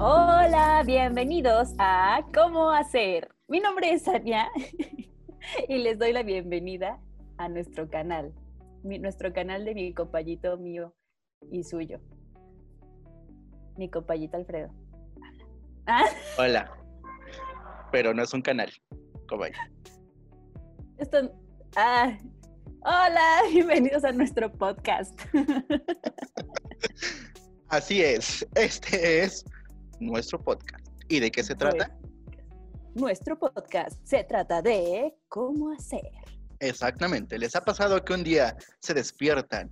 Hola, bienvenidos a ¿Cómo hacer? Mi nombre es Ania y les doy la bienvenida a nuestro canal, nuestro canal de mi compañito mío y suyo. Mi compañito Alfredo. Hola. Pero no es un canal. ¿Cómo Esto. Ah, hola, bienvenidos a nuestro podcast. Así es. Este es nuestro podcast. ¿Y de qué se trata? Nuestro podcast se trata de cómo hacer. Exactamente. ¿Les ha pasado que un día se despiertan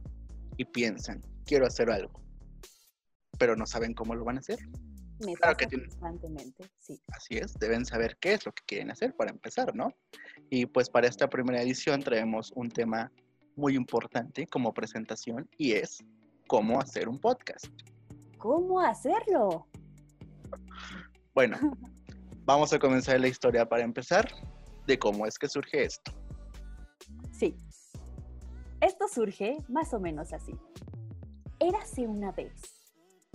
y piensan, quiero hacer algo, pero no saben cómo lo van a hacer? Me claro que constantemente, sí. Así es, deben saber qué es lo que quieren hacer para empezar, ¿no? Y pues para esta primera edición traemos un tema muy importante como presentación y es cómo hacer un podcast. ¿Cómo hacerlo? Bueno, vamos a comenzar la historia para empezar de cómo es que surge esto. Sí. Esto surge más o menos así. Érase una vez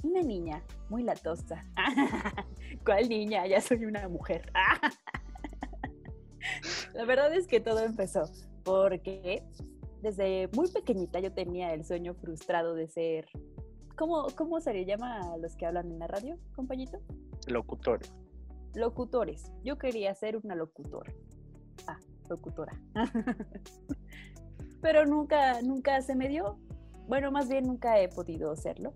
una niña muy latosa. ¿Cuál niña? Ya soy una mujer. La verdad es que todo empezó porque desde muy pequeñita yo tenía el sueño frustrado de ser. ¿Cómo, cómo se le llama a los que hablan en la radio, compañito? Locutores. Locutores. Yo quería ser una locutora. Ah, locutora. Pero nunca, nunca se me dio. Bueno, más bien nunca he podido serlo.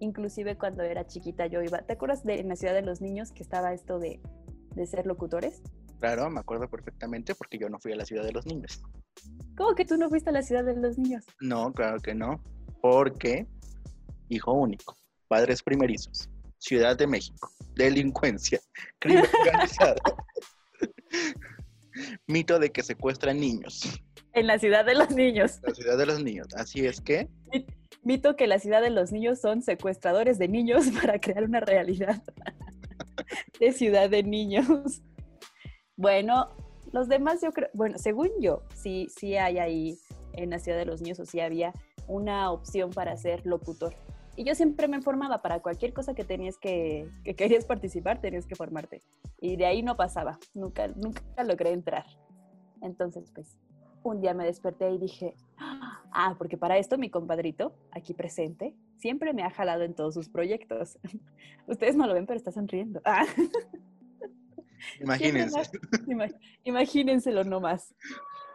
Inclusive cuando era chiquita yo iba. ¿Te acuerdas de en la ciudad de los niños que estaba esto de, de ser locutores? Claro, me acuerdo perfectamente porque yo no fui a la ciudad de los niños. ¿Cómo que tú no fuiste a la ciudad de los niños? No, claro que no. Porque hijo único, padres primerizos, Ciudad de México, delincuencia, crimen organizado, mito de que secuestran niños. En la ciudad de los niños. La ciudad de los niños. Así es que. Mito que la ciudad de los niños son secuestradores de niños para crear una realidad de ciudad de niños. Bueno, los demás yo creo, bueno, según yo, sí, sí hay ahí en la ciudad de los niños o sí había una opción para ser locutor. Y yo siempre me informaba para cualquier cosa que tenías que, que querías participar, tenías que formarte. Y de ahí no pasaba, nunca, nunca logré entrar. Entonces, pues, un día me desperté y dije, ah, porque para esto mi compadrito, aquí presente, siempre me ha jalado en todos sus proyectos. Ustedes no lo ven, pero está sonriendo. Ah. Imagínense. imagínenselo nomás.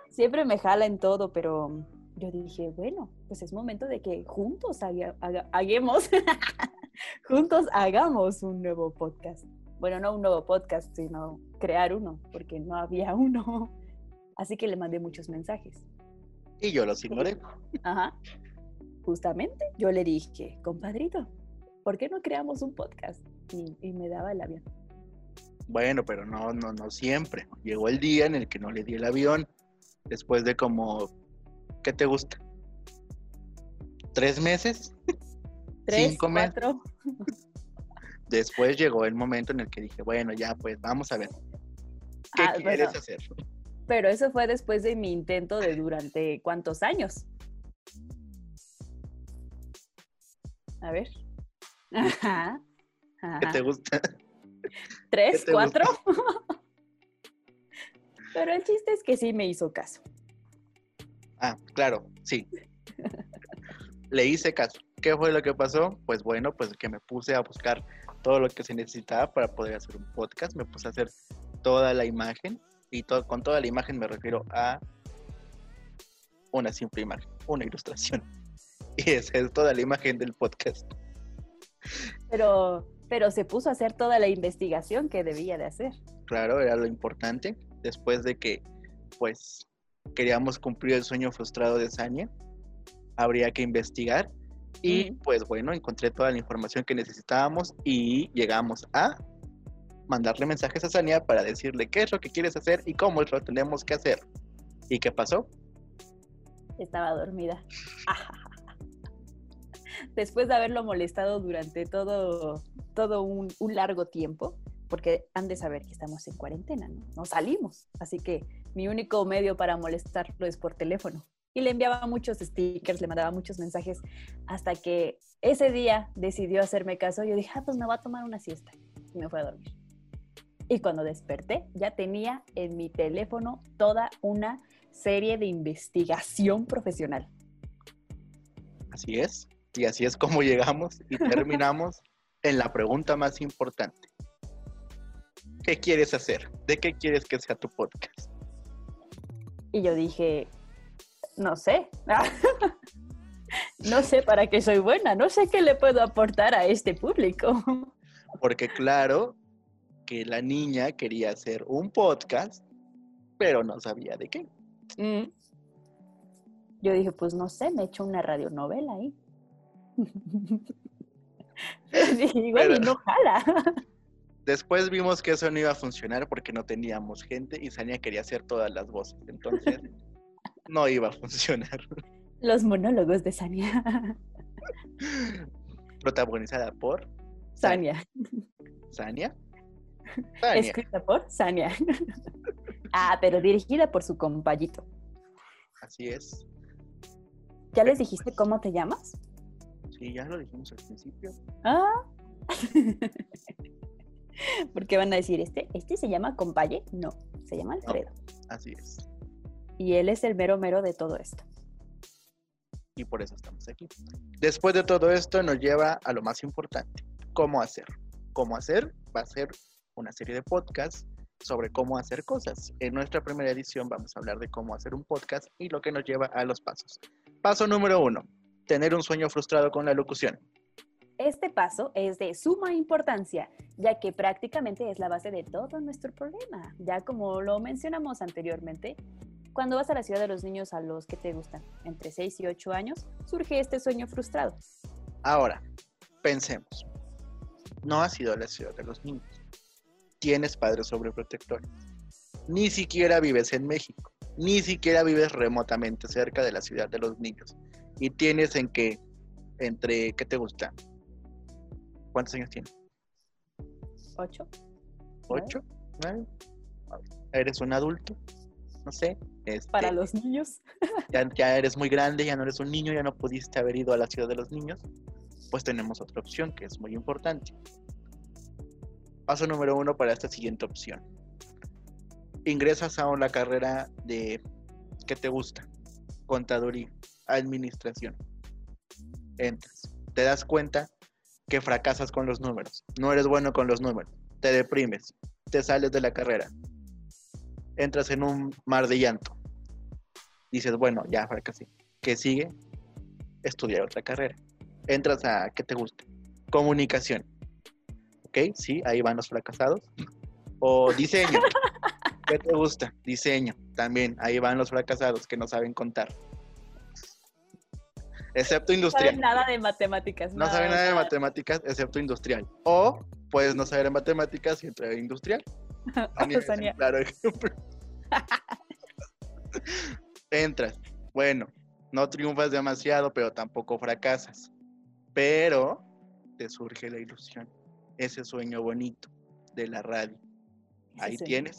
Siempre me jala en todo, pero yo dije, bueno, pues es momento de que juntos hagamos, juntos hagamos un nuevo podcast. Bueno, no un nuevo podcast, sino crear uno, porque no había uno. Así que le mandé muchos mensajes. Y yo los ignoré. Ajá. Justamente yo le dije, compadrito, ¿por qué no creamos un podcast? Y, me daba el avión. Bueno, pero no, no, no siempre. Llegó el día en el que no le di el avión. Después de como, ¿qué te gusta? ¿Tres meses? ¿Tres, ¿Cinco cuatro? Después llegó el momento en el que dije, bueno, ya pues vamos a ver. ¿Qué ah, quieres hacer? Pero eso fue después de mi intento de durante cuántos años. A ver. Ajá. ¿Qué te gusta? ¿Tres, cuatro? Pero el chiste es que sí me hizo caso. Ah, claro, sí. Le hice caso. ¿Qué fue lo que pasó? Pues bueno, pues que me puse a buscar todo lo que se necesitaba para poder hacer un podcast. Me puse a hacer toda la imagen y con toda la imagen me refiero a una simple imagen, una ilustración. Y esa es toda la imagen del podcast. Pero, pero se puso a hacer toda la investigación que debía de hacer. Claro, era lo importante. Después de que, pues, queríamos cumplir el sueño frustrado de Sania, habría que investigar. Y pues bueno, encontré toda la información que necesitábamos y llegamos a mandarle mensajes a Sania para decirle qué es lo que quieres hacer y cómo lo tenemos que hacer. ¿Y qué pasó? Estaba dormida. Después de haberlo molestado durante todo, todo un, largo tiempo, porque han de saber que estamos en cuarentena, ¿no? No salimos. Así que mi único medio para molestarlo es por teléfono. y le enviaba muchos stickers, le mandaba muchos mensajes, hasta que ese día decidió hacerme caso. Yo dije, ah, pues me voy a tomar una siesta. Y me fue a dormir. Y cuando desperté, ya tenía en mi teléfono toda una serie de investigación profesional. Así es. Y así es como llegamos y terminamos en la pregunta más importante. ¿Qué quieres hacer? ¿De qué quieres que sea tu podcast? Y yo dije, no sé. no sé para qué soy buena, no sé qué le puedo aportar a este público. Porque claro que la niña quería hacer un podcast, pero no sabía de qué. Mm. Yo dije, pues no sé, me echo una radionovela ahí. Igual y no jala. Después vimos que eso no iba a funcionar porque no teníamos gente y Sania quería hacer todas las voces. Entonces, no iba a funcionar. Los monólogos de Sania. Protagonizada por Sania. ¿Sania? Escrita por Sania. ah, pero dirigida por su compañito. Así es. ¿Ya les dijiste cómo te llamas? Sí, ya lo dijimos al principio. Ah. Porque van a decir, ¿este, este se llama compaye? No, se llama Alfredo. así es. Y él es el mero mero de todo esto. Y por eso estamos aquí. Después de todo esto nos lleva a lo más importante, cómo hacer. Cómo hacer va a ser una serie de podcasts sobre cómo hacer cosas. En nuestra primera edición vamos a hablar de cómo hacer un podcast y lo que nos lleva a los pasos. Paso número uno, tener un sueño frustrado con la locución. Este paso es de suma importancia, ya que prácticamente es la base de todo nuestro problema. Ya como lo mencionamos anteriormente, cuando vas a la ciudad de los niños a los que te gustan, entre 6 y 8 años, surge este sueño frustrado. Ahora, pensemos. No has ido a la ciudad de los niños. Tienes padres sobreprotectores. Ni siquiera vives en México. Ni siquiera vives remotamente cerca de la ciudad de los niños. Y tienes en que, entre, ¿qué te gusta? ¿Cuántos años tienes? Ocho. ¿Ocho? ¿Nueve? Eres un adulto, no sé. Este, Para los niños. ya, eres muy grande, ya no eres un niño, ya no pudiste haber ido a la ciudad de los niños. Pues tenemos otra opción que es muy importante. Paso número uno para esta siguiente opción. Ingresas a la carrera de ¿qué te gusta? Contaduría, administración. Entras. Te das cuenta que fracasas con los números, no eres bueno con los números, te deprimes, te sales de la carrera, entras en un mar de llanto. Dices, bueno, ya fracasé. ¿Qué sigue? Estudiar otra carrera. Entras a, ¿qué te gusta? Comunicación. ¿Ok? Sí, ahí van los fracasados. O diseño. ¿Qué te gusta? Diseño. También, ahí van los fracasados que no saben contar excepto industrial. No saben nada de matemáticas. No saben nada de matemáticas, excepto industrial. O puedes no saber en matemáticas y entrar en industrial. claro ejemplo. Entras. Bueno, no triunfas demasiado, pero tampoco fracasas. Pero te surge la ilusión, ese sueño bonito de la radio. Ahí tienes,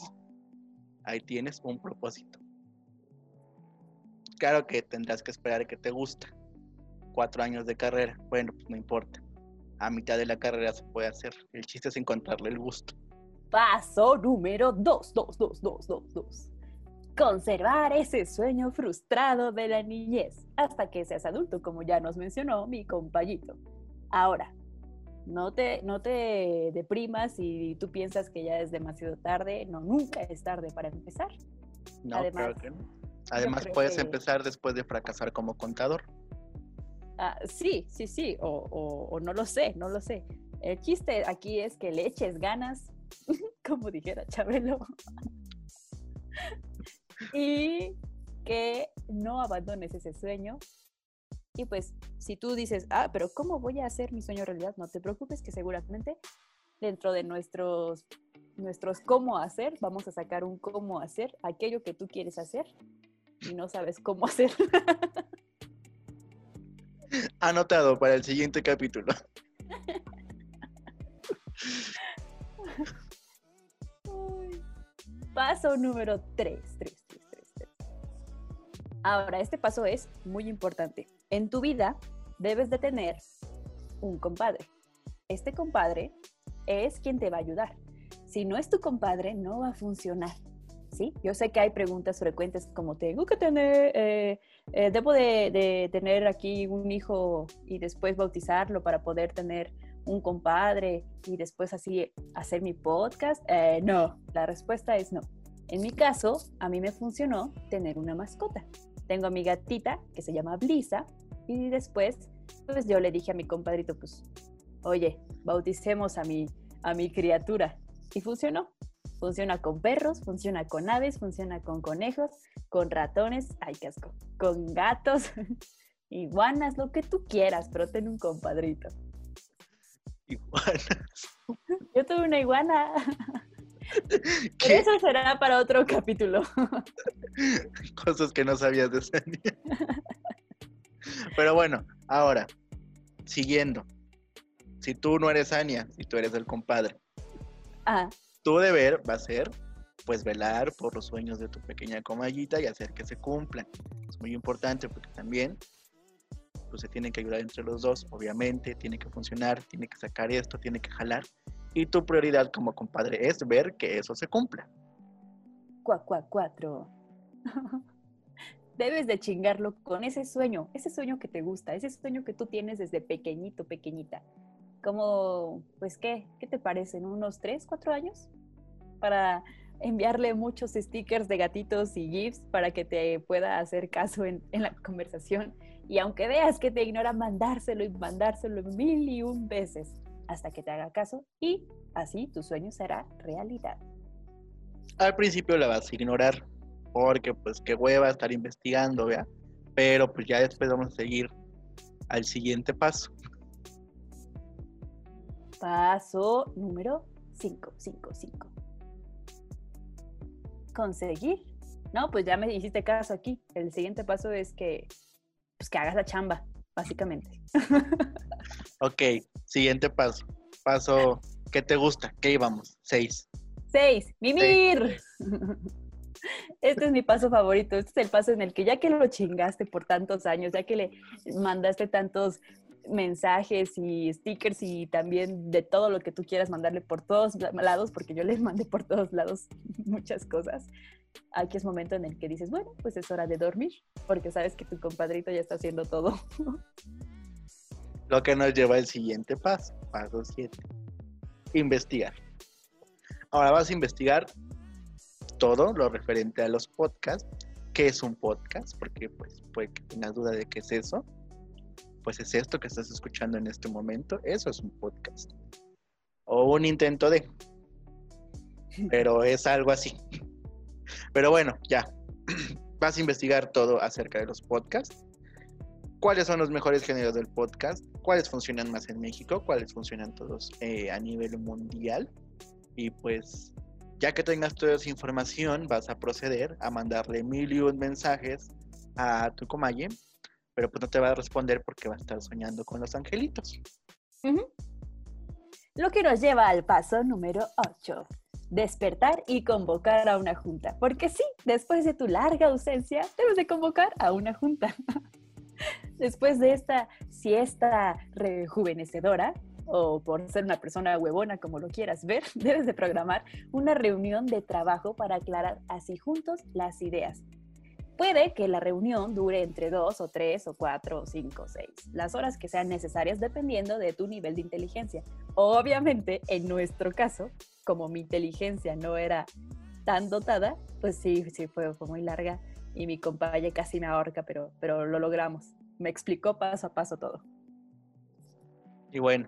ahí tienes un propósito. Claro que tendrás que esperar que te gusta, cuatro años de carrera. Bueno, pues no importa. A mitad de la carrera se puede hacer. El chiste es encontrarle el gusto. Paso número dos, dos, dos, dos, dos, dos. Conservar ese sueño frustrado de la niñez hasta que seas adulto, como ya nos mencionó mi compañito. Ahora, no te, no te deprimas si tú piensas que ya es demasiado tarde. No, nunca es tarde para empezar. No, Además, que no. Además puedes empezar después de fracasar como contador. Ah, sí, sí, sí, o, no lo sé, no lo sé. El chiste aquí es que le eches ganas, como dijera Chabelo, y que no abandones ese sueño. Y pues, si tú dices, ah, pero ¿cómo voy a hacer mi sueño realidad? No te preocupes, que seguramente dentro de nuestros, nuestros cómo hacer, vamos a sacar un cómo hacer aquello que tú quieres hacer y no sabes cómo hacer. Anotado para el siguiente capítulo. Paso número 3, Ahora, este paso es muy importante. En tu vida debes de tener un compadre. Este compadre es quien te va a ayudar. Si no es tu compadre, no va a funcionar. ¿Sí? Yo sé que hay preguntas frecuentes como tengo que tener, eh, eh, debo de, tener aquí un hijo y después bautizarlo para poder tener un compadre y después así hacer mi podcast. Eh, no, la respuesta es no. En mi caso, a mí me funcionó tener una mascota. Tengo a mi gatita que se llama Blisa y después, pues yo le dije a mi compadrito, pues, oye, bauticemos a mi, a mi criatura. Y funcionó. Funciona con perros, funciona con aves, funciona con conejos, con ratones, ay, qué asco, con gatos, iguanas, lo que tú quieras, pero ten un compadrito. Iguanas. Yo tuve una iguana. eso será para otro capítulo. Cosas que no sabías de Sania. Pero bueno, ahora, siguiendo. Si tú no eres Ania, si tú eres el compadre, tu deber va a ser pues velar por los sueños de tu pequeña comallita y hacer que se cumplan. Es muy importante porque también pues se tienen que ayudar entre los dos, obviamente, tiene que funcionar, tiene que sacar esto, tiene que jalar. Y tu prioridad como compadre es ver que eso se cumpla. Cuá, cuatro. Debes de chingarlo con ese sueño, ese sueño que te gusta, ese sueño que tú tienes desde pequeñito, pequeñita. Como, pues, ¿qué? ¿Qué te parecen? ¿Unos tres, cuatro años? Para enviarle muchos stickers de gatitos y GIFs para que te pueda hacer caso en, la conversación. Y aunque veas que te ignora, mandárselo y mandárselo mil y un veces hasta que te haga caso y así tu sueño será realidad. Al principio la vas a ignorar porque pues qué hueva estar investigando, ¿vea? Pero pues ya después vamos a seguir al siguiente paso. Paso número 5, 5, 5. Conseguir. No, pues ya me hiciste caso aquí. El siguiente paso es que, pues que hagas la chamba, básicamente. ok, siguiente paso. Paso, ¿qué te gusta? ¿Qué íbamos? Seis. Seis, mimir. Este es mi paso favorito. Este es el paso en el que ya que lo chingaste por tantos años, ya que le mandaste tantos mensajes y stickers y también de todo lo que tú quieras mandarle por todos lados, porque yo les mandé por todos lados muchas cosas. Aquí es momento en el que dices, bueno, pues es hora de dormir, porque sabes que tu compadrito ya está haciendo todo. Lo que nos lleva al siguiente paso, paso 7. Investigar. Ahora vas a investigar todo lo referente a los podcasts. ¿Qué es un podcast? Porque pues puede que tengas duda de qué es eso pues es esto que estás escuchando en este momento, eso es un podcast. O un intento de. Pero es algo así. Pero bueno, ya. Vas a investigar todo acerca de los podcasts. ¿Cuáles son los mejores géneros del podcast? ¿Cuáles funcionan más en México? ¿Cuáles funcionan todos eh, a nivel mundial? Y pues, ya que tengas toda esa información, vas a proceder a mandarle mil y un mensajes a tu comalle pero pues no te va a responder porque va a estar soñando con los angelitos. Lo que nos lleva al paso número 8. Despertar y convocar a una junta. Porque sí, después de tu larga ausencia, debes de convocar a una junta. después de esta siesta rejuvenecedora, o por ser una persona huevona como lo quieras ver, debes de programar una reunión de trabajo para aclarar así juntos las ideas Puede que la reunión dure entre dos o tres o cuatro o cinco o seis, las horas que sean necesarias dependiendo de tu nivel de inteligencia. Obviamente, en nuestro caso, como mi inteligencia no era tan dotada, pues sí, sí fue, fue muy larga y mi compañera casi me ahorca, pero, pero lo logramos. Me explicó paso a paso todo. Y bueno,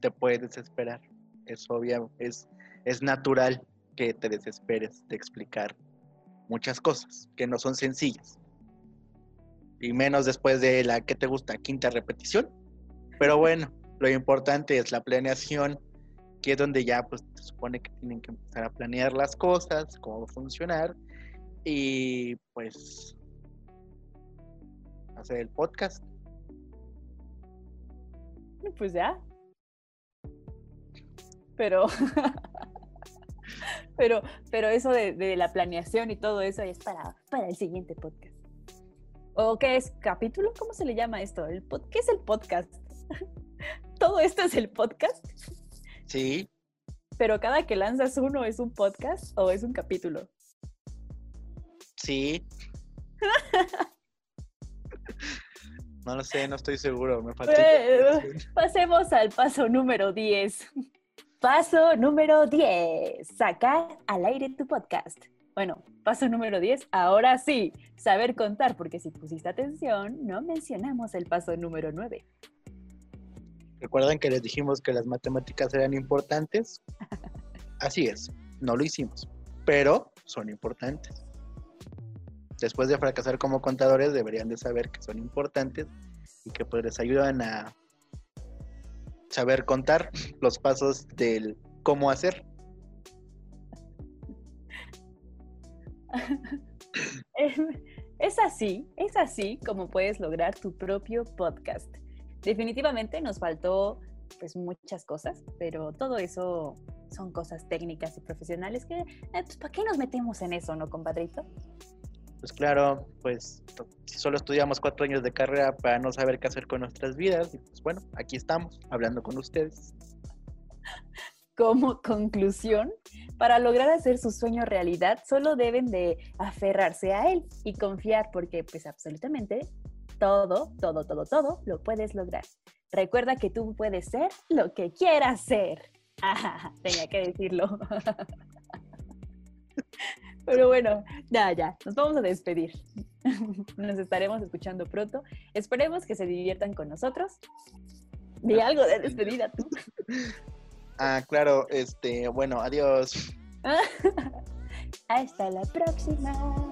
te puedes desesperar. Es obvio, es, es natural que te desesperes de explicar muchas cosas que no son sencillas. Y menos después de la que te gusta, quinta repetición. Pero bueno, lo importante es la planeación, que es donde ya pues se supone que tienen que empezar a planear las cosas, cómo va a funcionar y pues hacer el podcast. Pues ya. Pero pero, pero eso de, la planeación y todo eso es para, para el siguiente podcast. ¿O qué es? ¿Capítulo? ¿Cómo se le llama esto? ¿El ¿Qué es el podcast? ¿Todo esto es el podcast? Sí. Pero cada que lanzas uno es un podcast o es un capítulo. Sí. no lo sé, no estoy seguro. Me falta. Pasemos al paso número 10. Paso número 10. Sacar al aire tu podcast. Bueno, paso número 10. Ahora sí, saber contar, porque si pusiste atención, no mencionamos el paso número 9. ¿Recuerdan que les dijimos que las matemáticas eran importantes? Así es, no lo hicimos, pero son importantes. Después de fracasar como contadores, deberían de saber que son importantes y que pues les ayudan a saber contar los pasos del cómo hacer. Es así, es así como puedes lograr tu propio podcast. Definitivamente nos faltó pues muchas cosas, pero todo eso son cosas técnicas y profesionales que, eh, pues, ¿para qué nos metemos en eso, no, compadrito? Pues claro, pues solo estudiamos cuatro años de carrera para no saber qué hacer con nuestras vidas, y pues bueno, aquí estamos, hablando con ustedes. Como conclusión, para lograr hacer su sueño realidad, solo deben de aferrarse a él y confiar porque pues absolutamente todo, todo, todo, todo lo puedes lograr. Recuerda que tú puedes ser lo que quieras ser. tenía que decirlo. Pero bueno, ya, ya, nos vamos a despedir. Nos estaremos escuchando pronto. Esperemos que se diviertan con nosotros. Di algo de despedida tú. Ah, claro, este, bueno, adiós. Hasta la próxima.